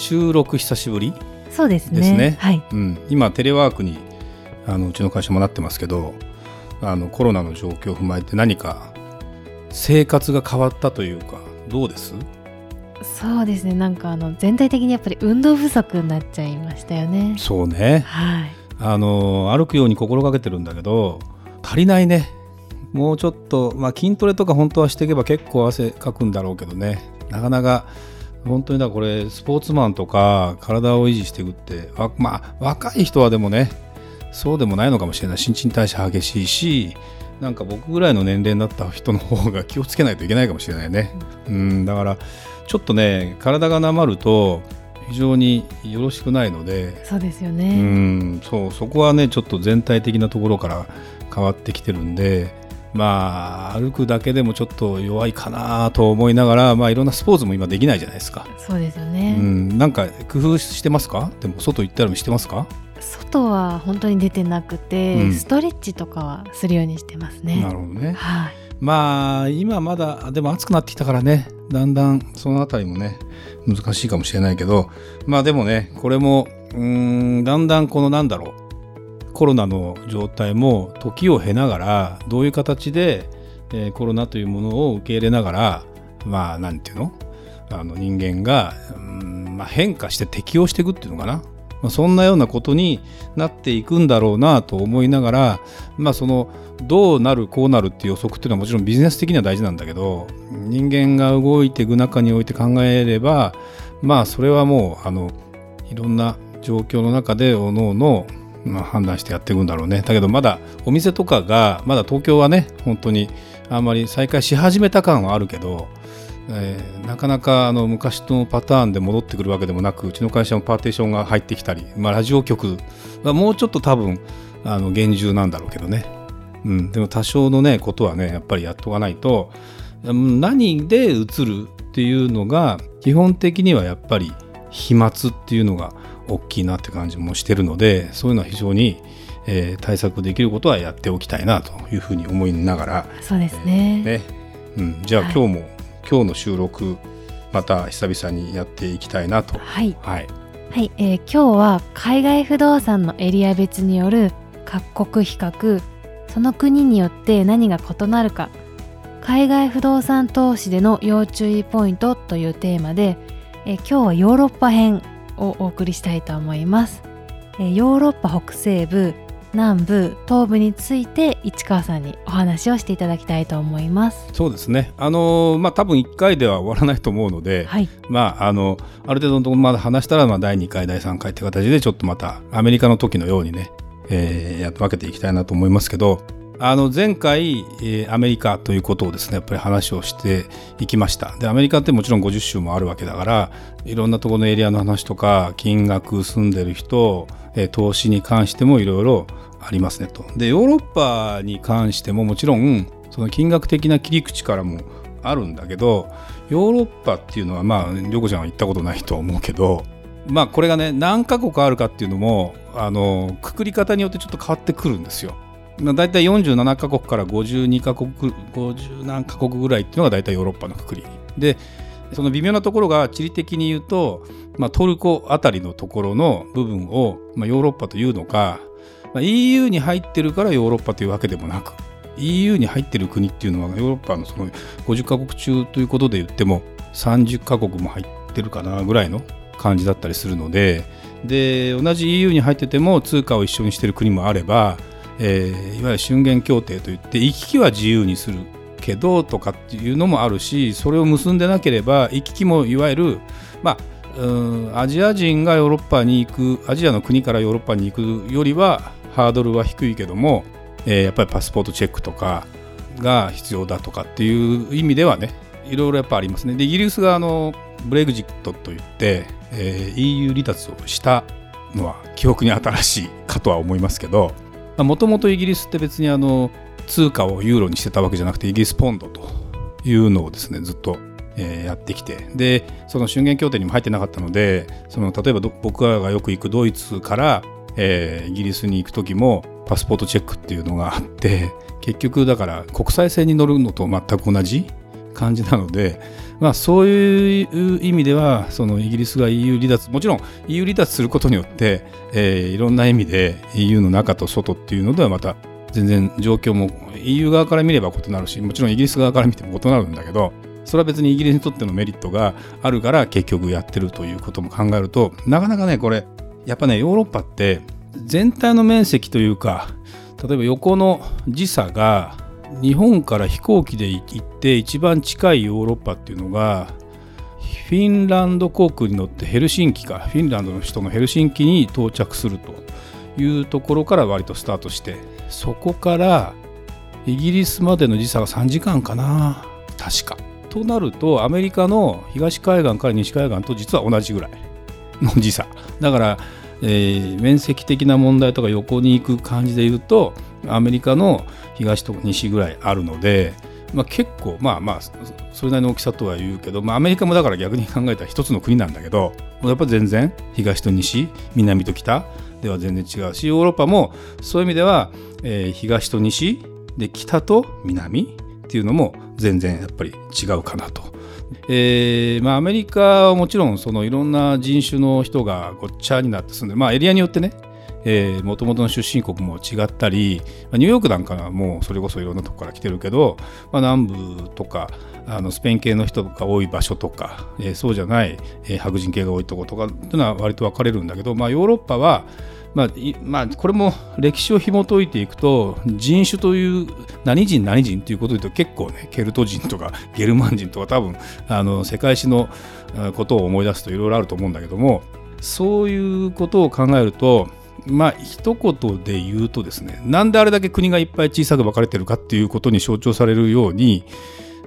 収録久しぶり？そうですね。ですね。はい。うん、今テレワークにあのうちの会社もなってますけどあのコロナの状況を踏まえて何か生活が変わったというかどうです？そうですね。なんかあの全体的にやっぱり運動不足になっちゃいましたよね。そうね。はい。あの歩くように心がけてるんだけど足りないね。もうちょっと、まあ、筋トレとか本当はしていけば結構汗かくんだろうけどね。なかなか本当にだこれスポーツマンとか体を維持していくってわまあ若い人はでもねそうでもないのかもしれない。新陳代謝激しいしなんか僕ぐらいの年齢になった人の方が気をつけないといけないかもしれないね。うん。だからちょっとね体がなまると非常によろしくないので。そうですようねんそうそこはねちょっと全体的なところから変わってきてるんでまあ歩くだけでもちょっと弱いかなと思いながら、まあ、いろんなスポーツも今できないじゃないですか。そうですようね、ん、なんか工夫してますか？でも外行ったりもしてますか、外は本当に出てなくて、うん。ストレッチとかはするようにしてますね。なるほどね。はい。まあ今まだでも暑くなってきたからね。だんだんそのあたりもね難しいかもしれないけど。まあでもねこれもうーんだんだんこのなんだろうコロナの状態も時を経ながらどういう形で、えーコロナというものを受け入れながらまあなんていうの？あの人間が、うんまあ、変化して適応していくっていうのかな、まあ、そんなようなことになっていくんだろうなと思いながらまあそのどうなるこうなるっていう予測っていうのはもちろんビジネス的には大事なんだけど人間が動いていく中において考えればまあそれはもうあのいろんな状況の中でおのおのまあ判断してやっていくんだろうね。だけどまだお店とかがまだ東京はね本当にあんまり再開し始めた感はあるけど、えーなかなかあの昔のパターンで戻ってくるわけでもなくうちの会社もパーテーションが入ってきたり、まあ、ラジオ局はもうちょっと多分あの厳重なんだろうけどね、うん、でも多少のねことはねやっぱりやっとかないと何で移るっていうのが基本的にはやっぱり飛沫っていうのが大きいなって感じもしてるのでそういうのは非常に、えー対策できることはやっておきたいなというふうに思いながらそうですね。ね、うん、じゃあはい。今日も、今日の収録また久々にやっていきたいなと。はい、はい。はい。えー今日は海外不動産のエリア別による各国比較その国によって何が異なるか海外不動産投資での要注意ポイントというテーマで、えー今日はヨーロッパ編をお送りしたいと思います、えーヨーロッパ北西部南部東部について市川さんにお話をしていただきたいと思います。そうですね。あのーまあ多分1回では終わらないと思うので、はい。まああのある程度のところまで話したら、まあ、第2回第3回って形でちょっとまたアメリカの時のようにね、えーやって分けていきたいなと思いますけどあの前回、えーアメリカということをですねやっぱり話をしていきましたでアメリカってもちろん50州もあるわけだからいろんなところのエリアの話とか金額住んでる人、えー投資に関してもいろいろありますねとでヨーロッパに関してももちろんその金額的な切り口からもあるんだけどヨーロッパっていうのはまあ涼子ちゃんは行ったことないと思うけどまあこれがね何カ国あるかっていうのもあのくくり方によってちょっと変わってくるんですよ。まあ、大体47カ国から52カ国50何カ国ぐらいっていうのが大体ヨーロッパのくくり。でその微妙なところが地理的に言うと、まあ、トルコあたりのところの部分を、まあ、ヨーロッパというのか、まあ、EU に入ってるからヨーロッパというわけでもなく EU に入ってる国っていうのはヨーロッパのその50カ国中ということで言っても30カ国も入ってるかなぐらいの感じだったりするのでで同じ EU に入ってても通貨を一緒にしてる国もあれば、えーいわゆる春言協定といって行き来は自由にするけどとかっていうのもあるしそれを結んでなければ行き来もいわゆるまあアジア人がヨーロッパに行くアジアの国からヨーロッパに行くよりはハードルは低いけども、えーやっぱりパスポートチェックとかが必要だとかっていう意味ではねいろいろやっぱありますね。でイギリスがあのブレグジットといって、えー、EU 離脱をしたのは記憶に新しいかとは思いますけどもともとイギリスって別にあの通貨をユーロにしてたわけじゃなくてイギリスポンドというのをですねずっと、えー、やってきてでその春言協定にも入ってなかったのでその例えば僕らがよく行くドイツから、えー、イギリスに行く時もパスポートチェックっていうのがあって結局だから国際線に乗るのと全く同じ感じなので、まあ、そういう意味ではそのイギリスが EU 離脱もちろん EU 離脱することによって、えー、いろんな意味で EU の中と外っていうのではまた全然状況も EU 側から見れば異なるしもちろんイギリス側から見ても異なるんだけどそれは別にイギリスにとってのメリットがあるから結局やってるということも考えるとなかなかねこれやっぱねヨーロッパって全体の面積というか例えば横の時差が日本から飛行機で行って一番近いヨーロッパっていうのがフィンランド航空に乗ってヘルシンキか。フィンランドの首都のヘルシンキに到着するというところから割とスタートして。そこからイギリスまでの時差が3時間かな。確か。となるとアメリカの東海岸から西海岸と実は同じぐらいの時差。だから、えー、面積的な問題とか横に行く感じで言うとアメリカの東と西ぐらいあるので、まあ、結構まあまあそれなりの大きさとは言うけど、まあ、アメリカもだから逆に考えたら一つの国なんだけどやっぱ全然東と西南と北では全然違うしヨーロッパもそういう意味では、えー、東と西で北と南っていうのも全然やっぱり違うかなと。えーまあ、アメリカはもちろんそのいろんな人種の人がごっちゃになって住んで、まあ、エリアによってねもともとの出身国も違ったり、まあ、ニューヨークなんかはもうそれこそいろんなとこから来てるけど、まあ、南部とかあのスペイン系の人が多い場所とか、えー、そうじゃない、えー、白人系が多いとことかっていうのは割と分かれるんだけど、まあ、ヨーロッパはまあまあ、これも歴史を紐解いていくと人種という何人何人ということで言うと結構ねケルト人とか ゲルマン人とか多分あの世界史のことを思い出すといろいろあると思うんだけどもそういうことを考えるとまあ一言で言うとですねなんであれだけ国がいっぱい小さく分かれてるかっていうことに象徴されるように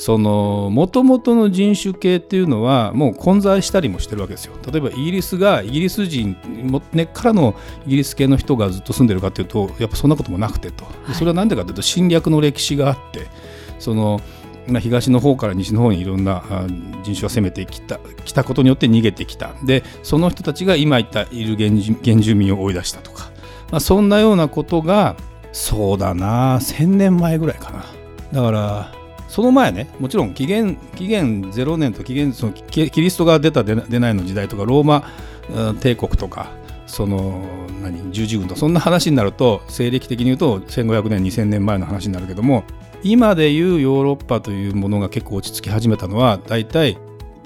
その元々の人種系っていうのはもう混在したりもしてるわけですよ。例えばイギリスがイギリス人根っからのイギリス系の人がずっと住んでるかっていうとやっぱそんなこともなくてと、それは何でかというと侵略の歴史があってその東の方から西の方にいろんな人種が攻めてきたきたことによって逃げてきた。でその人たちが今言ったいる原住民を追い出したとか、まあ、そんなようなことがそうだな1000年前ぐらいかな。だからその前ねもちろん紀元紀元0年と紀元そのキリストが出た出ないの時代とかローマ帝国とかその何十字軍とそんな話になると西暦的に言うと1500年2000年前の話になるけども今でいうヨーロッパというものが結構落ち着き始めたのは大体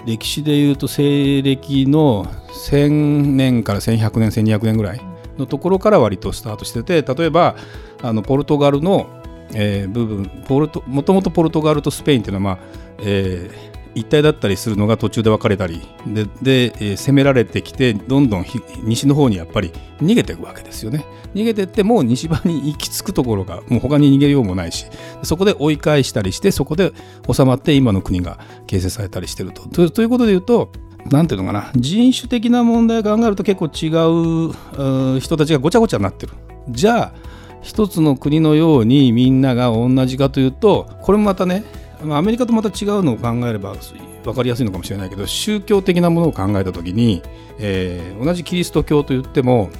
歴史でいうと西暦の1000年から1100年1200年ぐらいのところから割とスタートしてて例えばあのポルトガルのえー、部分ポルトもともとポルトガルとスペインっていうのは、まあえー、一体だったりするのが途中で分かれたりでで、えー、攻められてきてどんどん西の方にやっぱり逃げていくわけですよね。逃げてってもう西場に行き着くところがもう他に逃げようもないしそこで追い返したりしてそこで収まって今の国が形成されたりしてると。ということで言うとなんていうのかな人種的な問題を考えると結構違う人たちがごちゃごちゃになってる。じゃあ一つの国のようにみんなが同じかというとこれもまたねアメリカとまた違うのを考えれば分かりやすいのかもしれないけど宗教的なものを考えた時に、えー、同じキリスト教といっても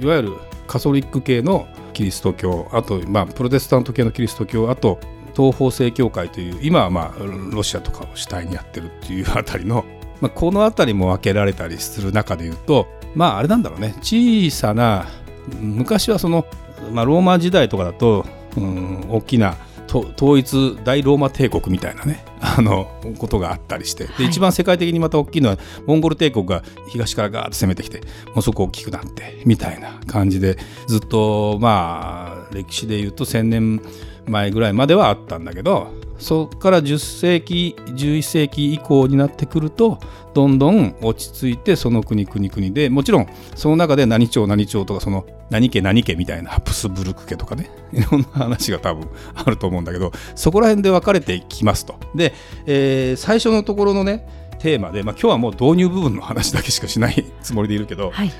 いわゆるカソリック系のキリスト教あと、まあ、プロテスタント系のキリスト教あと東方正教会という今はまあロシアとかを主体にやってるっていうあたりの、まあ、この辺りも分けられたりする中でいうとまああれなんだろうね。小さな昔はそのまあ、ローマ時代とかだと、うん、大きな統一大ローマ帝国みたいなね あのことがあったりしてで一番世界的にまた大きいのはモンゴル帝国が東からガーッと攻めてきてもうそこ大きくなってみたいな感じでずっとまあ歴史でいうと1,000年前ぐらいまではあったんだけどそこから10世紀11世紀以降になってくるとどんどん落ち着いてその国国国でもちろんその中で何朝何朝とかその何家何家みたいなハプスブルク家とかね。いろんな話が多分あると思うんだけどそこら辺で分かれてきますと。で、えー、最初のところのねテーマで、まあ、今日はもう導入部分の話だけしかしないつもりでいるけど、はい。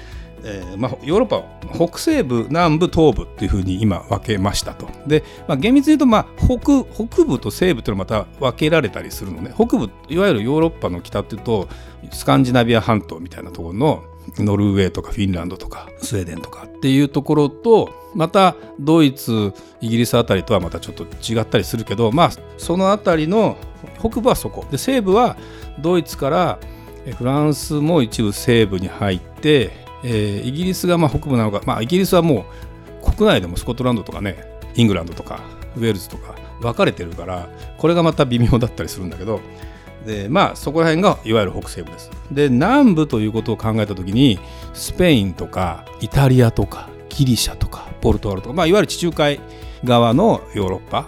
えーまあ、ヨーロッパを北西部南部東部っていうふうに今分けましたと。で、まあ、厳密に言うと、まあ、北北部と西部っていうのはまた分けられたりするのね。北部いわゆるヨーロッパの北っていうとスカンジナビア半島みたいなところのノルウェーとかフィンランドとか。スウェーデンとかっていうところとまたドイツイギリスあたりとはまたちょっと違ったりするけどまあそのあたりの北部はそこ。で西部はドイツからフランスも一部西部に入ってえー、イギリスがまあ北部なのか、まあ、イギリスはもう国内でもスコットランドとかねイングランドとかウェールズとか分かれてるからこれがまた微妙だったりするんだけどでまあそこら辺がいわゆる北西部です。で南部ということを考えた時にスペインとかイタリアとかギリシャとかポルトガルとか、まあ、いわゆる地中海側のヨーロッパ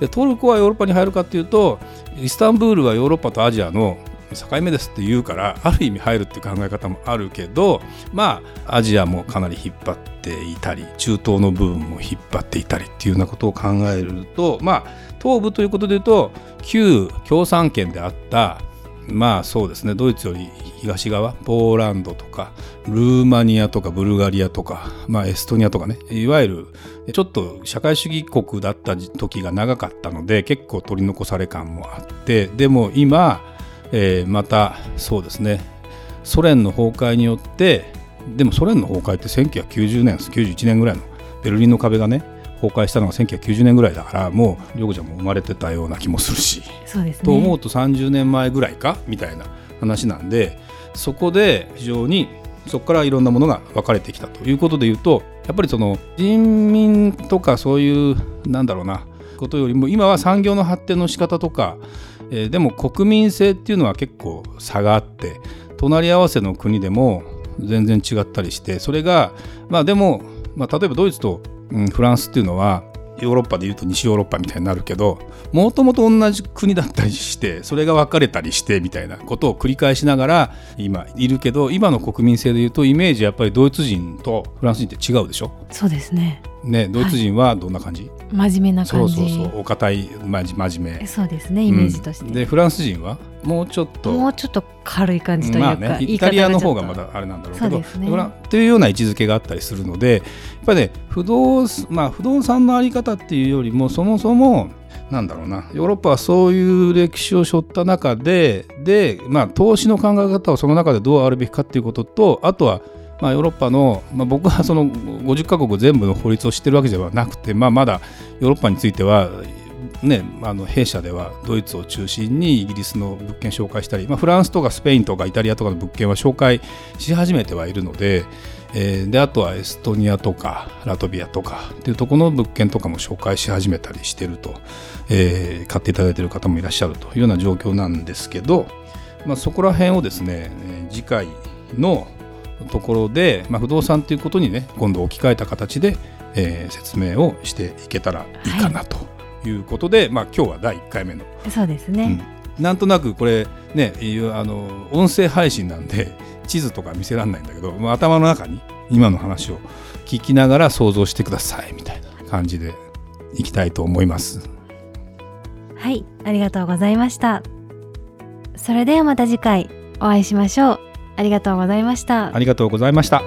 でトルコはヨーロッパに入るかっていうとイスタンブールはヨーロッパとアジアの境目ですって言うからある意味入るっていう考え方もあるけどまあアジアもかなり引っ張っていたり中東の部分も引っ張っていたりっていうようなことを考えるとまあ東部ということで言うと旧共産圏であったまあそうですねドイツより東側ポーランドとかルーマニアとかブルガリアとか、まあ、エストニアとかねいわゆるちょっと社会主義国だった時が長かったので結構取り残され感もあってでも今えー、またそうですね。ソ連の崩壊によってでもソ連の崩壊って1990年91年ぐらいのベルリンの壁がね崩壊したのが1990年ぐらいだからもう涼子ちゃんも生まれてたような気もするし。そうです、ね、と思うと30年前ぐらいかみたいな話なんでそこで非常にそこからいろんなものが分かれてきたということでいうとやっぱりその人民とかそういうなんだろうなことよりも今は産業の発展の仕方とかえー、でも国民性っていうのは結構差があって隣り合わせの国でも全然違ったりしてそれがまあでも、まあ、例えばドイツと、うん、フランスっていうのはヨーロッパでいうと西ヨーロッパみたいになるけどもともと同じ国だったりしてそれが分かれたりしてみたいなことを繰り返しながら今いるけど今の国民性でいうとイメージやっぱりドイツ人とフランス人って違うでしょ？そうですね。ねドイツ人はどんな感じ、はい、真面目な感じ。そうそうそうお堅い真面目。そうですねイメージとして、うん、でフランス人はもうちょっともうちょっと軽い感じというか、まあね、イタリアの方がまだあれなんだろうけどそう、ね、というような位置づけがあったりするのでやっぱりね不動,、まあ、不動産のあり方っていうよりもそもそもなんだろうなヨーロッパはそういう歴史を背負った中でで、まあ、投資の考え方をその中でどうあるべきかっていうこととあとはまあ、ヨーロッパの、まあ、僕はその50カ国全部の法律を知ってるわけではなくて、まあ、まだヨーロッパについては、ね、あの弊社ではドイツを中心にイギリスの物件紹介したり、まあ、フランスとかスペインとかイタリアとかの物件は紹介し始めてはいるので,、えー、であとはエストニアとかラトビアとかっていうところの物件とかも紹介し始めたりしてると、えー、買っていただいている方もいらっしゃるというような状況なんですけど、まあ、そこら辺をですね次回のところで、まあ、不動産ということにね今度置き換えた形で、えー、説明をしていけたらいいかなとい。うことで、はい、まあ、今日は第1回目の。そうですね、うん、なんとなくこれねあの音声配信なんで地図とか見せられないんだけど、まあ、頭の中に今の話を聞きながら想像してくださいみたいな感じでいきたいと思います。はい。ありがとうございました。それではまた次回お会いしましょうありがとうございました。ありがとうございました。